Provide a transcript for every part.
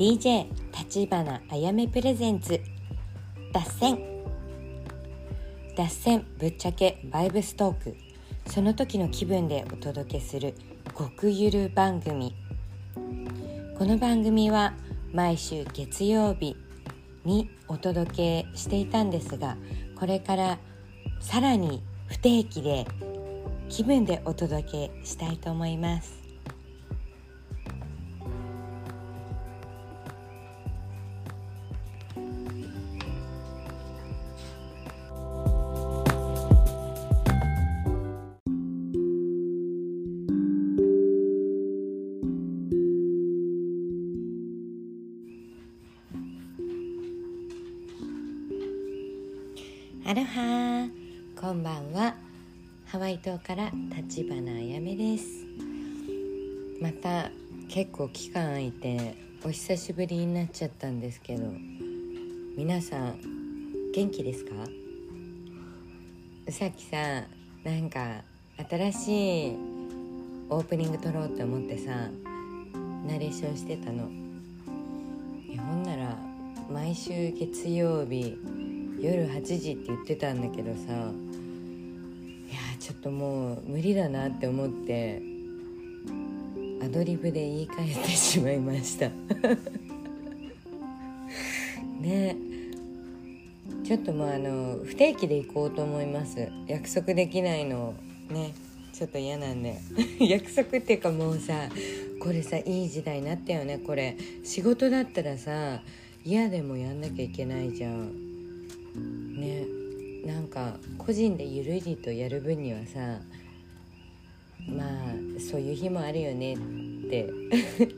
DJ 立花あやめプレゼンツ。脱線。脱線ぶっちゃけバイブストーク。その時の気分でお届けする極ゆる番組。この番組は毎週月曜日にお届けしていたんですがこれからさらに不定期で気分でお届けしたいと思います。アロハこんばんは。ハワイ島から立花あやめです。また結構期間空いてお久しぶりになっちゃったんですけど皆さん元気ですか？うさきさなんか新しいオープニング撮ろうって思ってさナレーションしてたの。ほんなら毎週月曜日夜8時って言ってたんだけどさいやちょっともう無理だなって思ってアドリブで言い換えてしまいました。ね。ちょっともうあの不定期で行こうと思います。約束できないのね。ちょっと嫌なんで。約束っていうかもうさこれさいい時代になったよねこれ。仕事だったらさ嫌でもやんなきゃいけないじゃん。なんか個人でゆるりとやる分にはさまあそういう日もあるよねって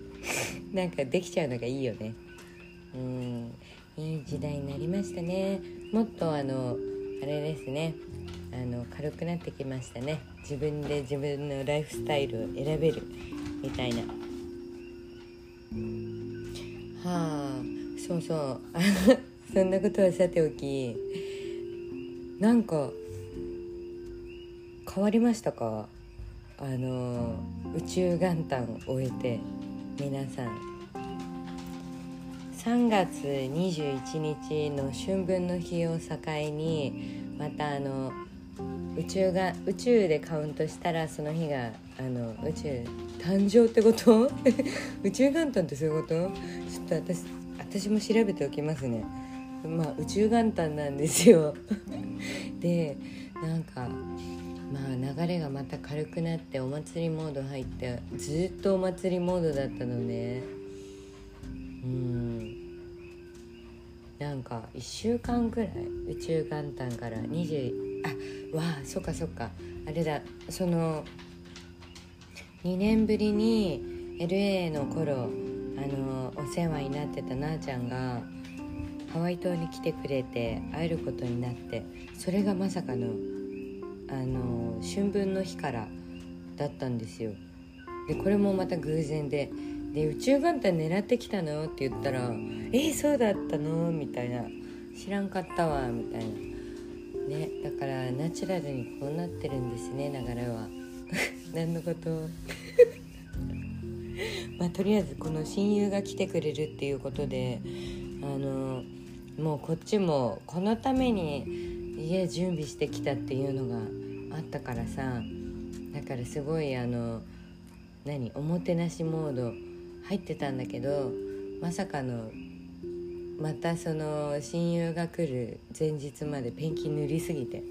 なんかできちゃうのがいいよね。うん。いい時代になりましたね。もっとあのあれですね。あの軽くなってきましたね。自分で自分のライフスタイルを選べるみたいな。はあそうそう。そんなことはさておきなんか変わりましたか？あの宇宙元旦を終えて皆さん。3月21日の春分の日を境にまたあの宇宙が宇宙でカウントしたらその日があの宇宙誕生ってこと？宇宙元旦ってそういうこと？ちょっと私私も調べておきますね。まあ宇宙元旦なんですよ。でなんかまあ流れがまた軽くなってお祭りモード入ってずっとお祭りモードだったのね。うん。なんか1週間くらい宇宙元旦から20あわあそっかそっか。あれだその2年ぶりに LA の頃あのお世話になってたなあちゃんがハワイ島に来てくれて会えることになってそれがまさかのあの春分の日からだったんですよでこれもまた偶然で「で宇宙元旦狙ってきたの?」って言ったら「えー、そうだったの?」みたいな「知らんかったわ」みたいなねだからナチュラルにこうなってるんですね流れは 何のこと？まあとりあえずこの親友が来てくれるっていうことであのもうこっちもこのために家準備してきたっていうのがあったからさだからすごいあの何おもてなしモード入ってたんだけどまさかのまたその親友が来る前日までペンキ塗りすぎて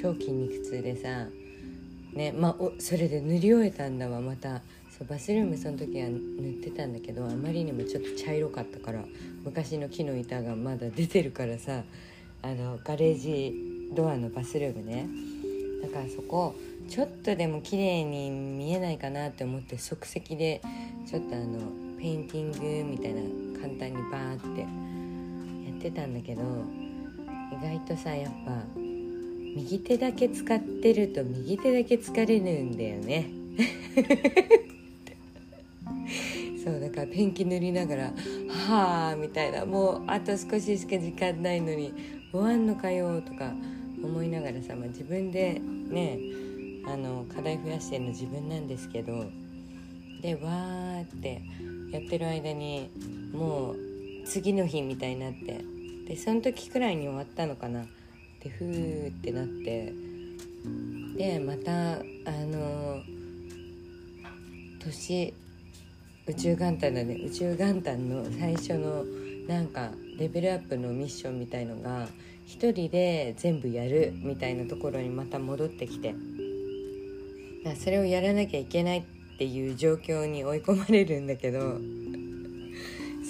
超筋肉痛でさねまあおそれで塗り終えたんだわまた。そうバスルームその時は塗ってたんだけどあまりにもちょっと茶色かったから昔の木の板がまだ出てるからさあのガレージドアのバスルームね。だからそこちょっとでも綺麗に見えないかなって思って即席でちょっとあのペインティングみたいな簡単にバーってやってたんだけど意外とさやっぱ右手だけ使ってると右手だけ疲れるんだよね。そうだからペンキ塗りながら「はあ」みたいなもうあと少ししか時間ないのに終わんのかよとか思いながらさ、まあ、自分でねあの課題増やしてるの自分なんですけどでわーってやってる間にもう次の日みたいになってでその時くらいに終わったのかな。でふーってなってでまたあの年宇宙元旦だね。宇宙元旦の最初のなんかレベルアップのミッションみたいのが一人で全部やるみたいなところにまた戻ってきて。だそれをやらなきゃいけないっていう状況に追い込まれるんだけど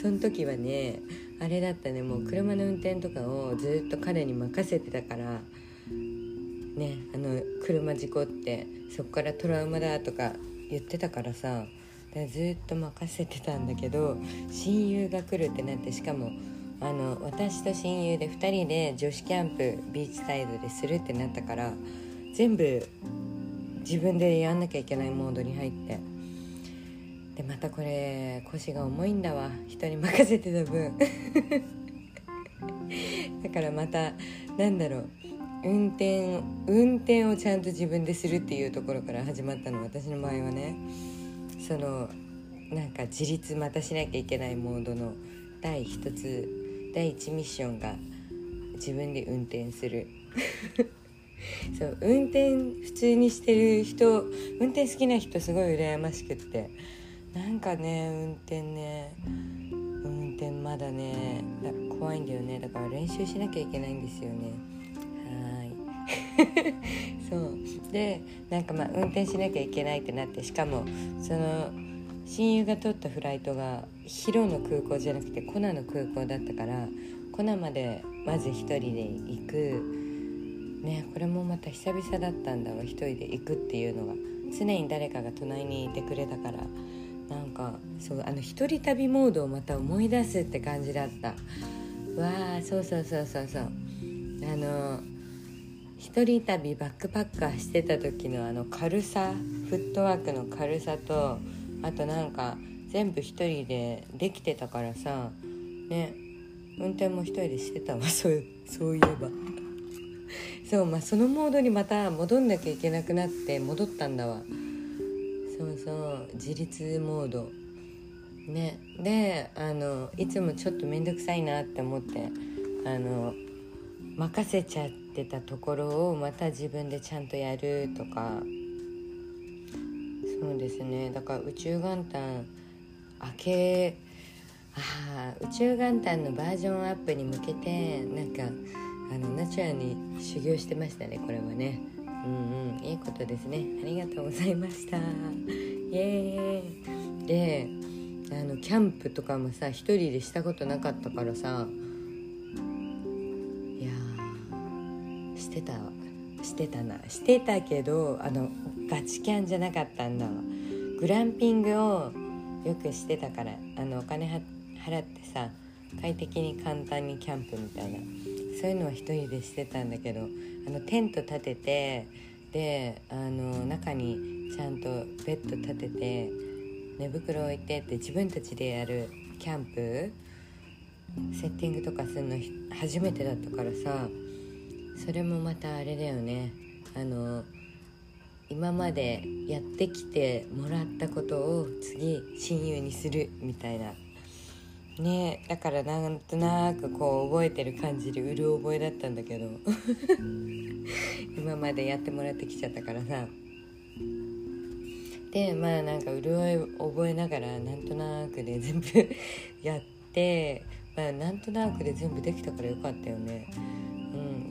その時はねあれだったね。もう車の運転とかをずっと彼に任せてたからねあの車事故ってそこからトラウマだとか言ってたからさでずっと任せてたんだけど親友が来るってなってしかもあの私と親友で2人で女子キャンプビーチサイドでするってなったから全部自分でやんなきゃいけないモードに入って。でまたこれ腰が重いんだわ。人に任せてた分。だからまたなんだろう。運転運転をちゃんと自分でするっていうところから始まったの私の場合はね。そのなんか自立またしなきゃいけないモードの第一つ第一ミッションが自分で運転する。そう運転普通にしてる人運転好きな人すごい羨ましくって。なんかね運転ね運転まだね怖いんだよね。だから練習しなきゃいけないんですよね。そう。でなんかまあ運転しなきゃいけないってなってしかもその親友が取ったフライトが広の空港じゃなくてコナの空港だったからコナまでまず一人で行く。ねこれもまた久々だったんだわ一人で行くっていうのが。常に誰かが隣にいてくれたから。なんかそうあの一人旅モードをまた思い出すって感じだった。わあそうそうそうそうそう。あの一人旅バックパッカーしてた時のあの軽さフットワークの軽さとあとなんか全部一人でできてたからさね運転も一人でしてたわ。そうそういえば。そうまあそのモードにまた戻んなきゃいけなくなって戻ったんだわ。そうそう自立モード。ねであのいつもちょっと面倒くさいなって思ってあの任せちゃってたところをまた自分でちゃんとやるとか。そうですね。だから宇宙元旦明けあ宇宙元旦のバージョンアップに向けてなんかあのナチュラルに修行してましたねこれはね。うんうん。いいことですね。ありがとうございました。イエーイ。であのキャンプとかもさ一人でしたことなかったからさしてたしてたなしてたけどあのガチキャンじゃなかったんだ。わグランピングをよくしてたからあのお金払ってさ快適に簡単にキャンプみたいなそういうのは一人でしてたんだけどあのテント立ててであの中にちゃんとベッド立てて寝袋置いてって自分たちでやるキャンプセッティングとかするの初めてだったからさそれもまたあれだよね。あの今までやってきてもらったことを次親友にするみたいな。ねだからなんとなくこう覚えてる感じでうる覚えだったんだけど。今までやってもらってきちゃったからさ。でまあなんか潤い覚えながらなんとなくで全部 やってまあなんとなくで全部できたからよかったよね。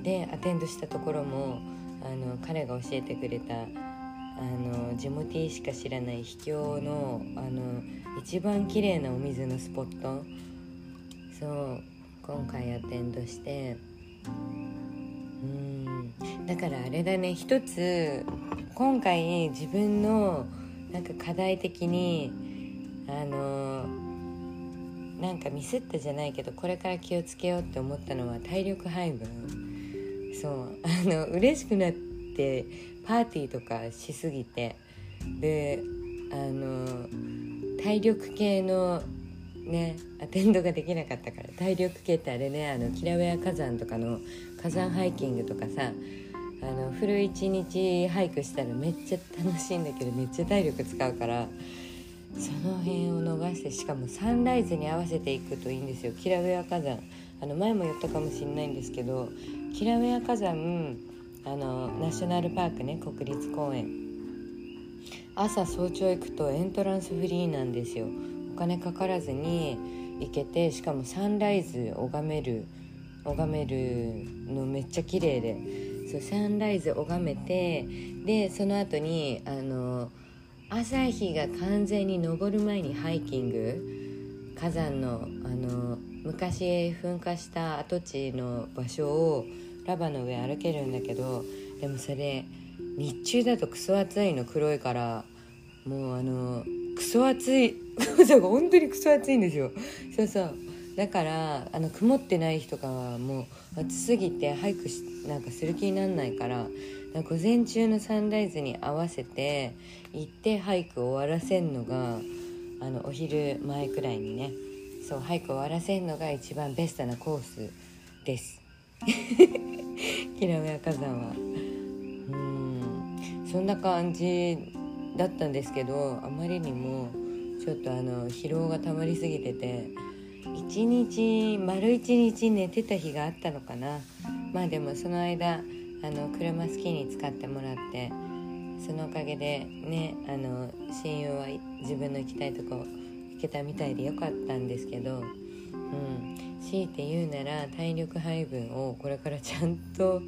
でアテンドしたところもあの彼が教えてくれたあのジモティーしか知らない秘境のあの一番綺麗なお水のスポット。そう今回アテンドして。うん。だからあれだね一つ今回自分のなんか課題的にあのなんかミスったじゃないけどこれから気をつけようって思ったのは体力配分。そう。あの嬉しくなってパーティーとかしすぎて。であの体力系のねアテンドができなかったから。体力系ってあれねあのキラウェア火山とかの火山ハイキングとかさあのフル1日ハイクしたらめっちゃ楽しいんだけどめっちゃ体力使うからその辺を逃してしかもサンライズに合わせていくといいんですよ。キラウェア火山。あの前も言ったかもしれないんですけどキラウェア火山あのナショナルパークね国立公園。朝早朝行くとエントランスフリーなんですよ。お金かからずに行けてしかもサンライズ拝める拝めるのめっちゃ綺麗で。そうサンライズ拝めてでその後にあの朝日が完全に昇る前にハイキング。火山のあの昔噴火した跡地の場所をラバの上歩けるんだけどでもそれ日中だとクソ暑いの黒いからもうあのクソ暑い 本当にクソ暑いんですよ。そうそう。だからあの曇ってない日とかはもう暑すぎて俳句しなんかする気になんないから午前中のサンライズに合わせて行って俳句終わらせんのがあのお昼前くらいにねそう俳句終わらせんのが一番ベストなコースです。キラメア火山は。うん。そんな感じだったんですけどあまりにもちょっとあの疲労がたまりすぎてて一日丸一日寝てた日があったのかな。まあでもその間あの車好きに使ってもらってそのおかげでねあの親友は自分の行きたいとこ行けたみたいでよかったんですけど、うん、強いて言うなら体力配分をこれからちゃんと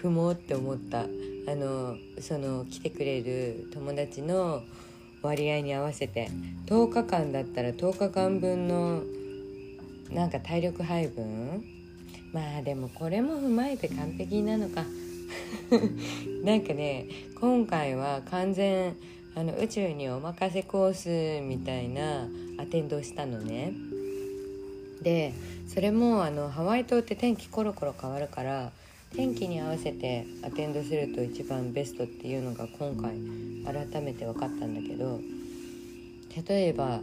組もうって思った。あのその来てくれる友達の割合に合わせて10日間だったら10日間分のなんか体力配分？まあでもこれも踏まえて完璧なのか。なんかね今回は完全あの宇宙にお任せコースみたいなアテンドをしたのね。でそれもあのハワイ島って天気コロコロ変わるから天気に合わせてアテンドすると一番ベストっていうのが今回改めて分かったんだけど例えばあ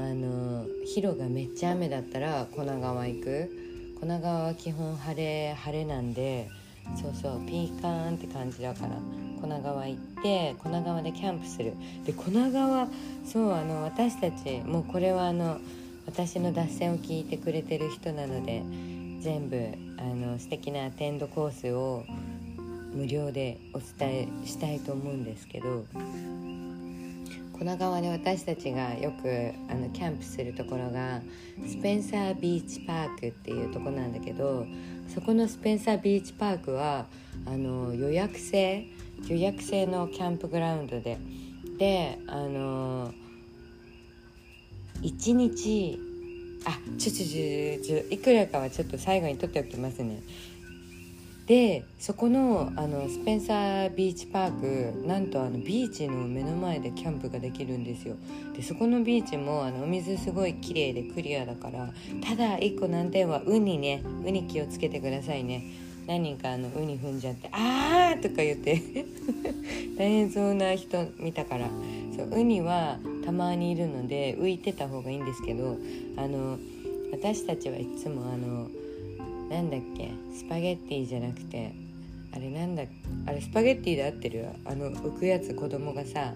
のヒロがめっちゃ雨だったら粉川行く。粉川は基本晴れ晴れなんでそうそうピーカーンって感じだから粉川行って粉川でキャンプする。で粉川そうあの私たちもうこれはあの私の脱線を聞いてくれてる人なので全部あの素敵なアテンドコースを無料でお伝えしたいと思うんですけど粉川で私たちがよくあのキャンプするところがスペンサービーチパークっていうとこなんだけどそこのスペンサービーチパークはあの予約制予約制のキャンプグラウンドで。であの1日あちょちょちょちょいくらかはちょっと最後に取っておきますね。でそこのあのスペンサービーチパークなんとあのビーチの目の前でキャンプができるんですよ。でそこのビーチもあのお水すごい綺麗でクリアだからただ1個難点はウニね。ウニ気をつけてくださいね。何人かあのウニ踏んじゃって「あー!」とか言って。大変そうな人見たから。そうウニはたまにいるので浮いてた方がいいんですけどあの私たちはいつもあのなんだっけ？スパゲッティじゃなくてあれなんだあれスパゲッティで合ってる？あの浮くやつ子供がさ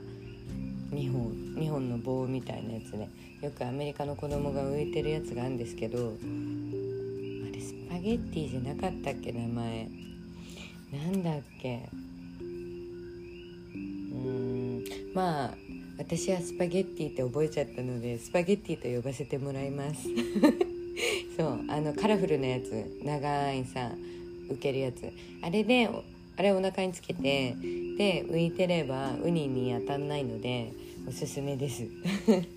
2本2本の棒みたいなやつでよくアメリカの子供が浮いてるやつがあるんですけどあれスパゲッティじゃなかったっけ名前？なんだっけ？うん。まあ私はスパゲッティって覚えちゃったのでスパゲッティと呼ばせてもらいます。そうあのカラフルなやつ長いさ浮けるやつ。あれであれお腹につけてで浮いてればウニに当たんないのでおすすめです。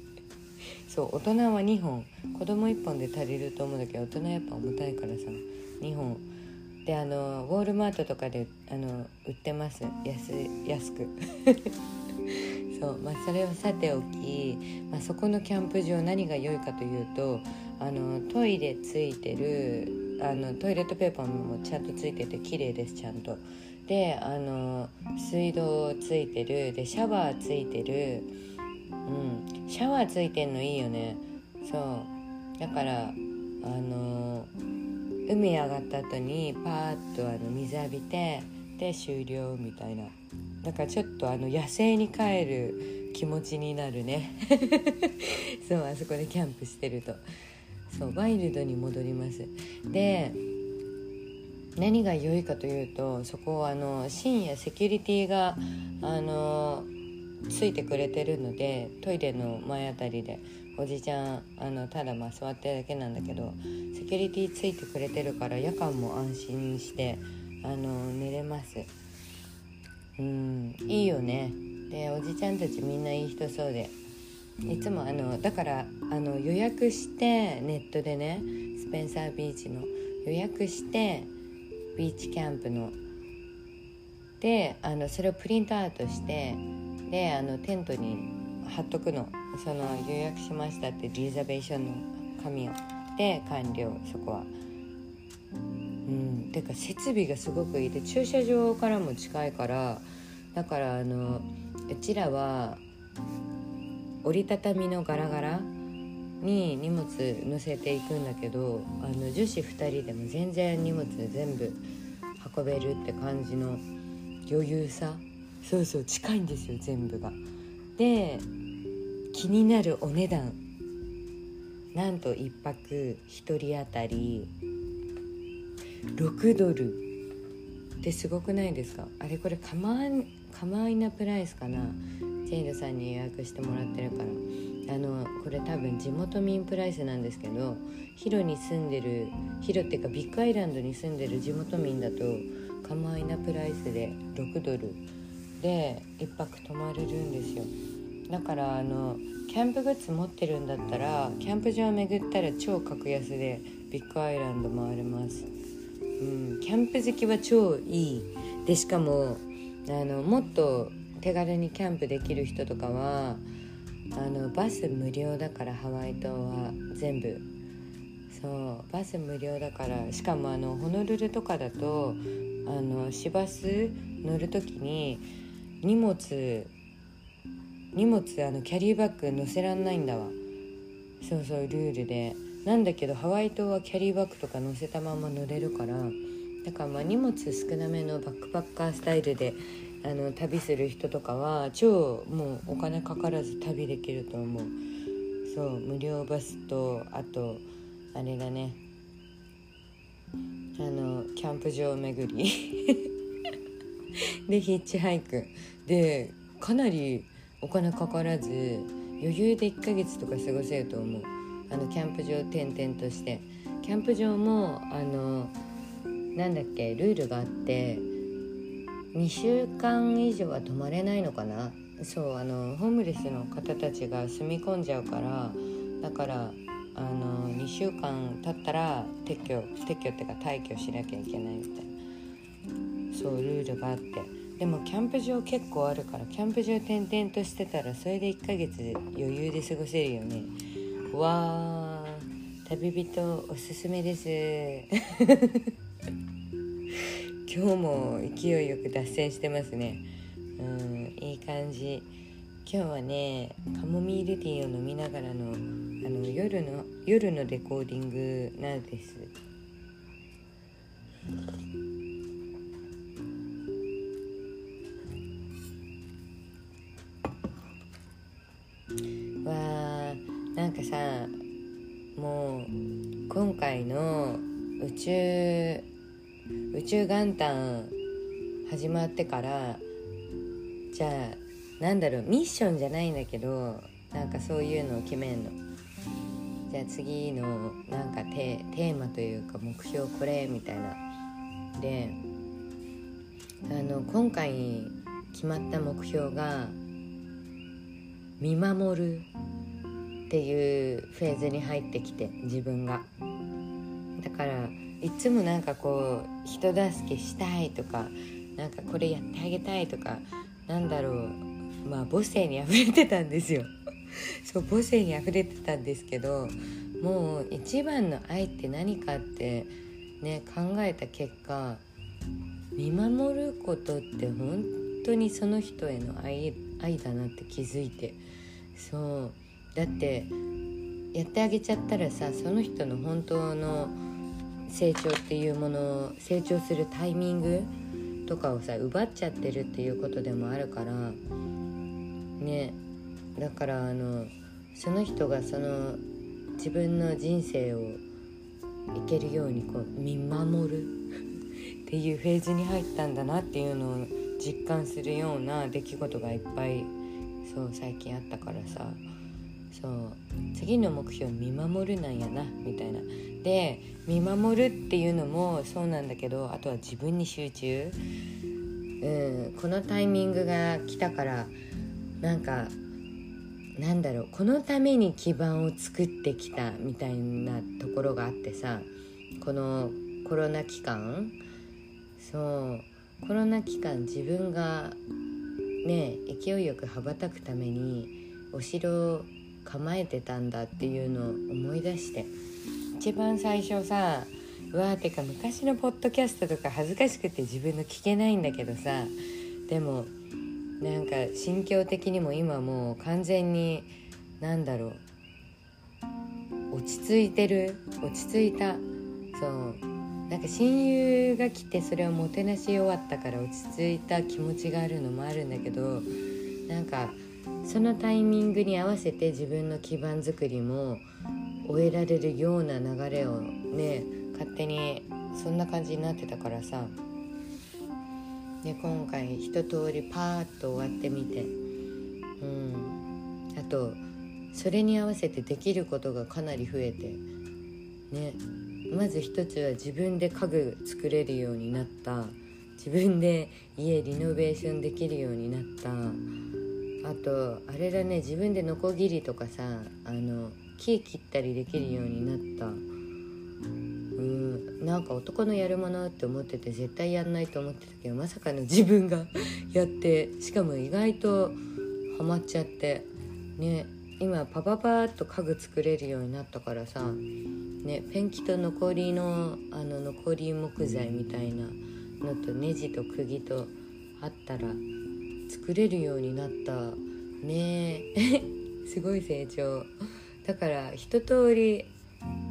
そう大人は2本。子供1本で足りると思うんだけど大人やっぱ重たいからさ2本。であのウォールマートとかであの売ってます。安安く。そうまあそれはさておき、まあ、そこのキャンプ場何が良いかというとあのトイレついてるあのトイレットペーパーもちゃんとついてて綺麗ですちゃんと。であの水道ついてるでシャワーついてる。うん。シャワーついてんのいいよね。そう。だからあの海上がった後にパーッとあの水浴びてして終了みたいな。だからちょっとあの野生に帰る気持ちになるね。そうあそこでキャンプしてると。そうワイルドに戻ります。で何が良いかというとそこあの深夜セキュリティがあのついてくれてるのでトイレの前あたりでおじちゃんあのただまあ座ってるだけなんだけどセキュリティついてくれてるから夜間も安心してあの寝れます。うんいいよね。でおじちゃんたちみんないい人そうでいつもあのだからあの予約してネットでねスペンサービーチの予約してビーチキャンプの。であのそれをプリントアウトしてであのテントに貼っとくの。その予約しましたってリザベーションの紙を。で完了そこは。うん。てか設備がすごくいい。で駐車場からも近いからだからあのうちらは折りたたみのガラガラに荷物乗せていくんだけどあの女子2人でも全然荷物全部運べるって感じの余裕さ。そうそう近いんですよ全部が。で気になるお値段。なんと1泊1人当たり6ドル。ってすごくないですか？あれこれカマカマイナプライスかな？ジェイドさんに予約してもらってるから。あのこれ多分地元民プライスなんですけどヒロに住んでるヒロっていうかビッグアイランドに住んでる地元民だとカマイナプライスで6ドル。で1泊泊まれるんですよ。だからあのキャンプグッズ持ってるんだったらキャンプ場巡ったら超格安でビッグアイランド回れます。うんキャンプ好きは超いい。でしかもあのもっと手軽にキャンプできる人とかはあのバス無料だからハワイ島は全部。そうバス無料だからしかもあのホノルルとかだとあの市バス乗る時に荷物荷物あのキャリーバッグ載せらんないんだわ。そうそうルールで。なんだけどハワイ島はキャリーバッグとか乗せたまま乗れるから。だからまあ荷物少なめのバックパッカースタイルであの旅する人とかは超もうお金かからず旅できると思う。そう無料バスとあとあれだね。あのキャンプ場巡り。でヒッチハイク。でかなりお金かからず余裕で1ヶ月とか過ごせると思う。あのキャンプ場転々として。キャンプ場もあのなんだっけルールがあって2週間以上は泊まれないのかな？そうあのホームレスの方たちが住み込んじゃうからだからあの2週間経ったら撤去撤去っていうか退去しなきゃいけないみたいな。そうルールがあって。でもキャンプ場結構あるからキャンプ場転々としてたらそれで1ヶ月余裕で過ごせるよね。わー旅人おすすめです。今日も勢いよく脱線してますね。うんいい感じ。今日はねカモミールティーを飲みながらのあの夜の夜のレコーディングなんです。なんかさもう今回の宇宙宇宙元旦始まってからじゃあなんだろうミッションじゃないんだけどなんかそういうのを決めんの。じゃあ次のなんかテーマというか目標これみたいな。であの今回決まった目標が見守るっていうフェーズに入ってきて自分が。だからいつもなんかこう人助けしたいとかなんかこれやってあげたいとかなんだろう。まあ母性にあふれてたんですよ。そう母性にあふれてたんですけどもう一番の愛って何かってね考えた結果見守ることって本当にその人への愛愛だなって気づいて。そう。だってやってあげちゃったらさその人の本当の成長っていうものを成長するタイミングとかをさ奪っちゃってるっていうことでもあるからねだからあのその人がその自分の人生をいけるようにこう見守る っていうフェーズに入ったんだなっていうのを実感するような出来事がいっぱいそう最近あったからさ。そう次の目標見守るなんやなみたいな。で見守るっていうのもそうなんだけどあとは自分に集中。うんこのタイミングが来たからなんかなんだろうこのために基盤を作ってきたみたいなところがあってさこのコロナ期間。そうコロナ期間自分がね勢いよく羽ばたくためにお城を構えてたんだっていうのを思い出して。一番最初さうわーてか昔のポッドキャストとか恥ずかしくて自分の聞けないんだけどさでもなんか心境的にも今もう完全に何だろう落ち着いてる落ち着いた。そうなんか親友が来てそれをもてなし終わったから落ち着いた気持ちがあるのもあるんだけどなんかそのタイミングに合わせて自分の基盤作りも終えられるような流れをね勝手にそんな感じになってたからさ。で今回一通りパーッと終わってみて。うん。あとそれに合わせてできることがかなり増えて。ね。まず一つは自分で家具作れるようになった。自分で家リノベーションできるようになった。あとあれだね自分でノコギリとかさあの木切ったりできるようになった。うんなんか男のやるものって思ってて絶対やんないと思ってたけどまさかの自分が やってしかも意外とハマっちゃって。ね今パパパーっと家具作れるようになったからさ、ね、ペンキと残りのあの残り木材みたいなのとネジと釘とあったら作れるようになったね。すごい成長。だから一通り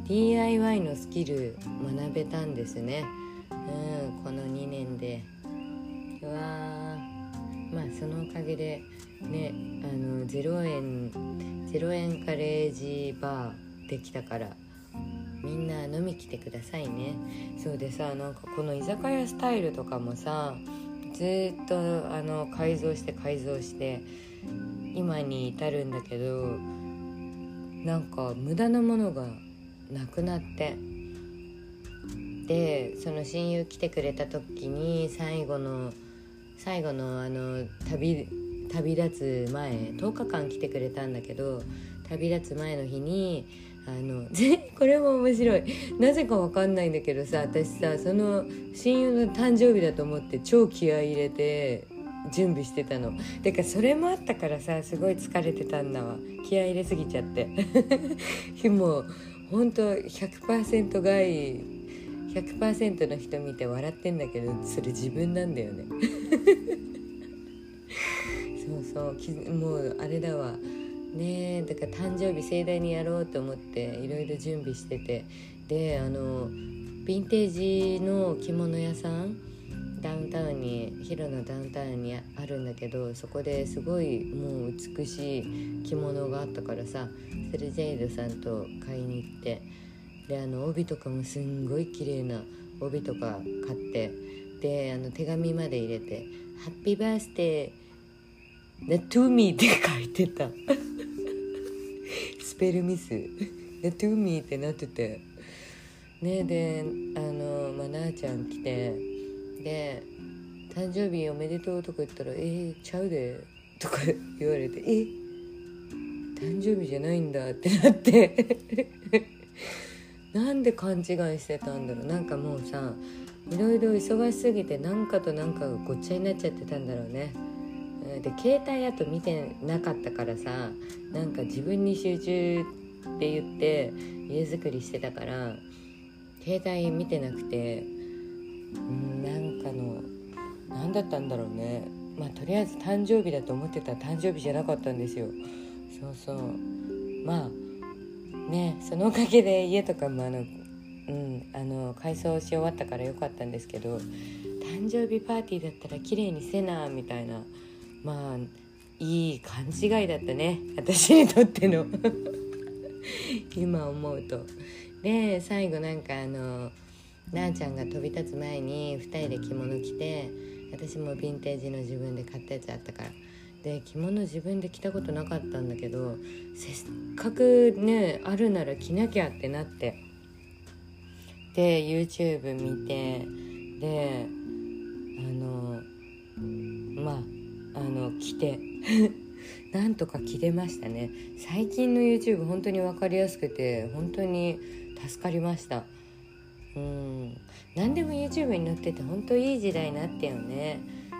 DIY のスキル学べたんですね。うんこの2年で。うわまあそのおかげでねあの0円0円カレージバーできたからみんな飲み来てくださいね。そうでさなんかこの居酒屋スタイルとかもさずっとあの改造して改造して今に至るんだけどなんか無駄なものがなくなって。でその親友来てくれた時に最後の最後のあの旅旅立つ前10日間来てくれたんだけど旅立つ前の日にあのこれも面白い。なぜか分かんないんだけどさ私さその親友の誕生日だと思って超気合い入れて準備してたの。てかそれもあったからさすごい疲れてたんだわ。気合い入れすぎちゃって。もうほんと100%買い100%の人見て笑ってんだけどそれ自分なんだよね。そうそうもうあれだわ。ねだから誕生日盛大にやろうと思っていろいろ準備してて。であのヴィンテージの着物屋さんダウンタウンにヒロのダウンタウンにあるんだけどそこですごいもう美しい着物があったからさそれジェイドさんと買いに行って。であの帯とかもすんごい綺麗な帯とか買って。であの手紙まで入れて「ハッピーバースデーナトゥーミー」って書いてた。スペルミス。ナトゥーミーってなってて。ねであのまあなあちゃん来て。で「誕生日おめでとう」とか言ったら「えー、ちゃうで」とか言われて「え誕生日じゃないんだ」ってなって。なんで勘違いしてたんだろう。なんかもうさいろいろ忙しすぎて何かと何かがごっちゃになっちゃってたんだろうね。で携帯あと見てなかったからさなんか自分に集中って言って家づくりしてたから携帯見てなくてうんなんかの何だったんだろうね。まあとりあえず誕生日だと思ってた誕生日じゃなかったんですよ。そうそう。まあねそのおかげで家とかもあのうんあの改装し終わったからよかったんですけど誕生日パーティーだったら綺麗にせなみたいな。まあいい勘違いだったね。私にとっての。今思うと。で最後なんかあのなあちゃんが飛び立つ前に2人で着物着て私もヴィンテージの自分で買ったやつあったから。で着物自分で着たことなかったんだけどせっかくねあるなら着なきゃってなって。で YouTube 見てであのまああの着て。なんとか着れましたね。最近の YouTube 本当に分かりやすくて本当に助かりました。うん。何でも YouTube に載ってて本当いい時代になったよね。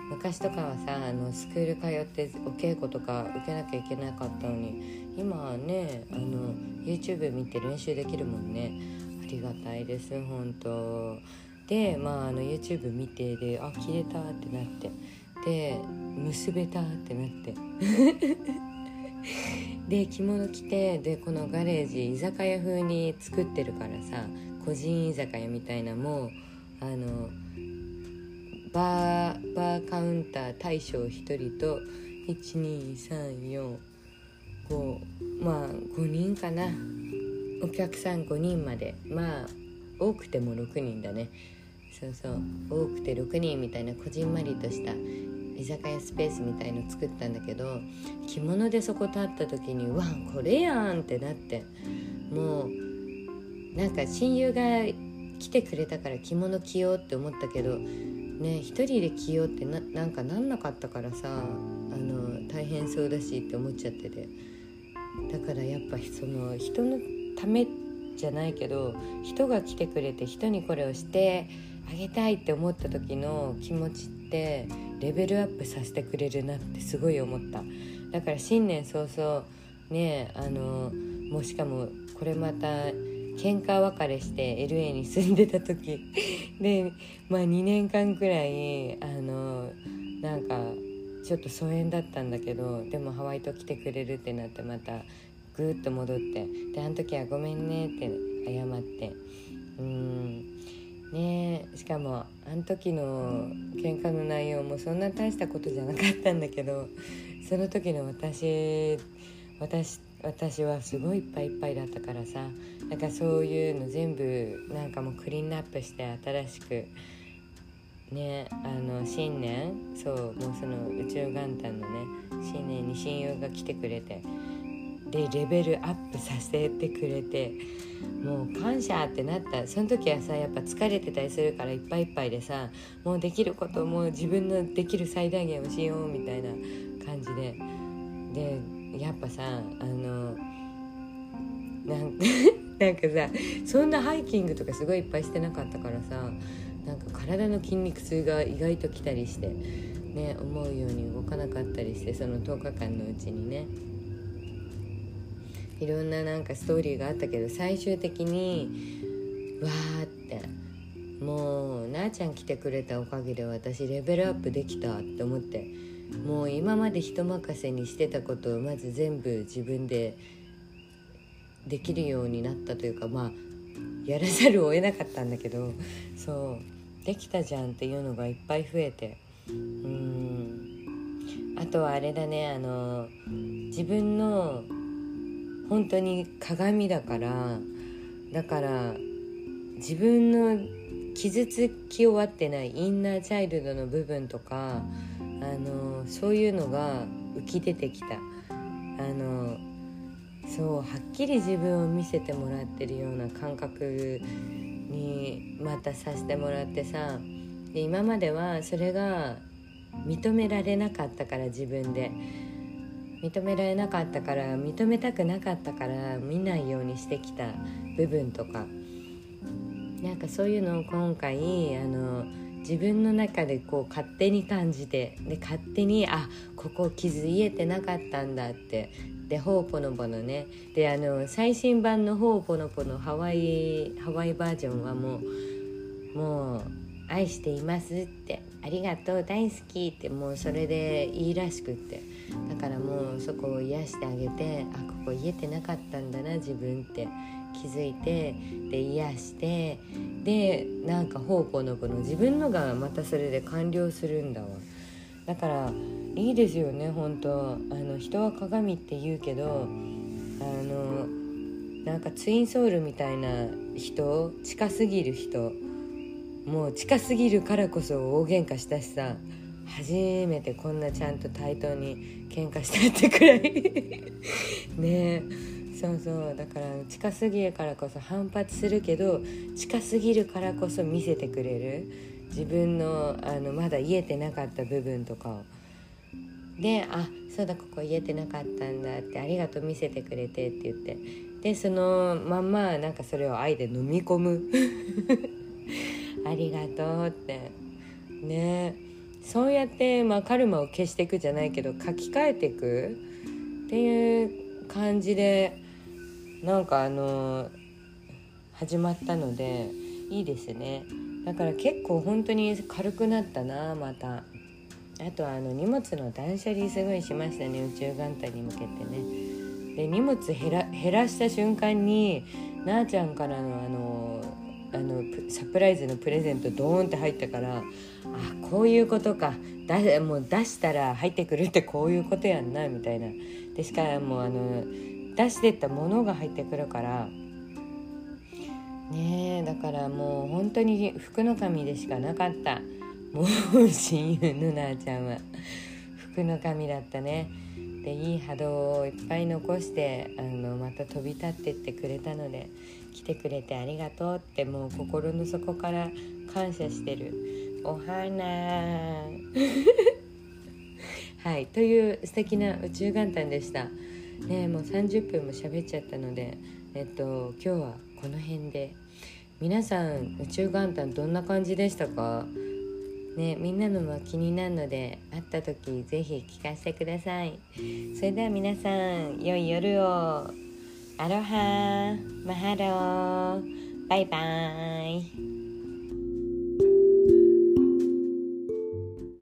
昔とかはさあのスクール通ってお稽古とか受けなきゃいけなかったのに今はねあの YouTube 見て練習できるもんね。ありがたいです本当。でまああの YouTube 見てであ切れたってなって。で結べたってなって。で着物着てでこのガレージ居酒屋風に作ってるからさ個人居酒屋みたいなもうあのバーバーカウンター大将1人と12345まあ5人かな。お客さん5人まで。まあ多くても6人だね。そうそう。多くて6人みたいなこじんまりとした居酒屋スペースみたいの作ったんだけど着物でそこ立った時に「わこれやん!」ってなってもうなんか親友が来てくれたから着物着ようって思ったけどね一人で着ようってななんかなんなかったからさあの大変そうだしって思っちゃっててだからやっぱその人のためじゃないけど人が来てくれて人にこれをしてあげたいって思った時の気持ちってレベルアップさせてくれるなってすごい思った。だから新年早々ねあのもうしかもこれまた喧嘩別れして LA に住んでた時 でまあ2年間くらいあのなんかちょっと疎遠だったんだけどでもハワイと来てくれるってなってまたぐーっと戻ってであの時は「ごめんね」って謝ってうん。ねしかもあの時の喧嘩の内容もそんな大したことじゃなかったんだけどその時の私私私はすごいいっぱいいっぱいだったからさなんかそういうの全部なんかもうクリーンアップして新しくねあの新年そうもうその宇宙元旦のね新年に親友が来てくれてでレベルアップさせてくれてもう感謝ってなった。その時はさやっぱ疲れてたりするからいっぱいいっぱいでさもうできることもう自分のできる最大限をしようみたいな感じで。でやっぱさあのなん なんかさそんなハイキングとかすごいいっぱいしてなかったからさなんか体の筋肉痛が意外ときたりしてね思うように動かなかったりしてその10日間のうちにね。いろんななんかストーリーがあったけど最終的にわーってもうなあちゃん来てくれたおかげで私レベルアップできたって思ってもう今まで人任せにしてたことをまず全部自分でできるようになったというかまあやらざるを得なかったんだけどそうできたじゃんっていうのがいっぱい増えてうん。あとはあれだねあの自分の本当に鏡だからだから自分の傷つき終わってないインナーチャイルドの部分とかあのそういうのが浮き出てきた。あのそうはっきり自分を見せてもらってるような感覚にまたさせてもらってさで今まではそれが認められなかったから自分で。認められなかったから認めたくなかったから見ないようにしてきた部分とか。なんかそういうのを今回あの自分の中でこう勝手に感じてで勝手にあここ傷癒えてなかったんだって。で「ほうぽのぽのね」であの最新版の「ほうぽのぽのハワイ」ハワイバージョンはもうもう「愛しています」って「ありがとう大好き」ってもうそれでいいらしくって。だからもうそこを癒してあげてあここ癒えてなかったんだな自分って。気づいてで癒してでなんか方向のこの自分のがまたそれで完了するんだわ。だからいいですよね本当。あの人は鏡って言うけどあのなんかツインソウルみたいな人近すぎる人。もう近すぎるからこそ大喧嘩したしさ。初めてこんなちゃんと対等に喧嘩したってくらい。ねそうそう。だから近すぎるからこそ反発するけど近すぎるからこそ見せてくれる。自分のあのまだ癒えてなかった部分とかを。で「あそうだここ癒えてなかったんだ」って「ありがとう見せてくれて」って言って。でそのまんまなんかそれを愛で飲み込む。ありがとうって。ねえ。そうやって、まあ、カルマを消していくじゃないけど書き換えていくっていう感じでなんかあの始まったのでいいですね。だから結構本当に軽くなったなまた。あとはあの荷物の断捨離すごいしましたね宇宙元旦に向けてね。で荷物減ら減らした瞬間になあちゃんからのあのあのサプライズのプレゼントドーンって入ったからあこういうことか。だもう出したら入ってくるってこういうことやんなみたいな。でしかもあの出してったものが入ってくるから。ねえだからもう本当に福の神でしかなかった。もう親友のなあちゃんは。福の神だったね。でいい波動をいっぱい残してあのまた飛び立ってってくれたので来てくれてありがとうってもう心の底から感謝してる。お花。はいという素敵な宇宙元旦でした。ねもう30分も喋っちゃったのでえっと今日はこの辺で。皆さん宇宙元旦どんな感じでしたか？ね、みんなのも気になるので会った時ぜひ聞かせてください。それでは皆さん良い夜を。アロハ。 Mahalo。バイバーイ。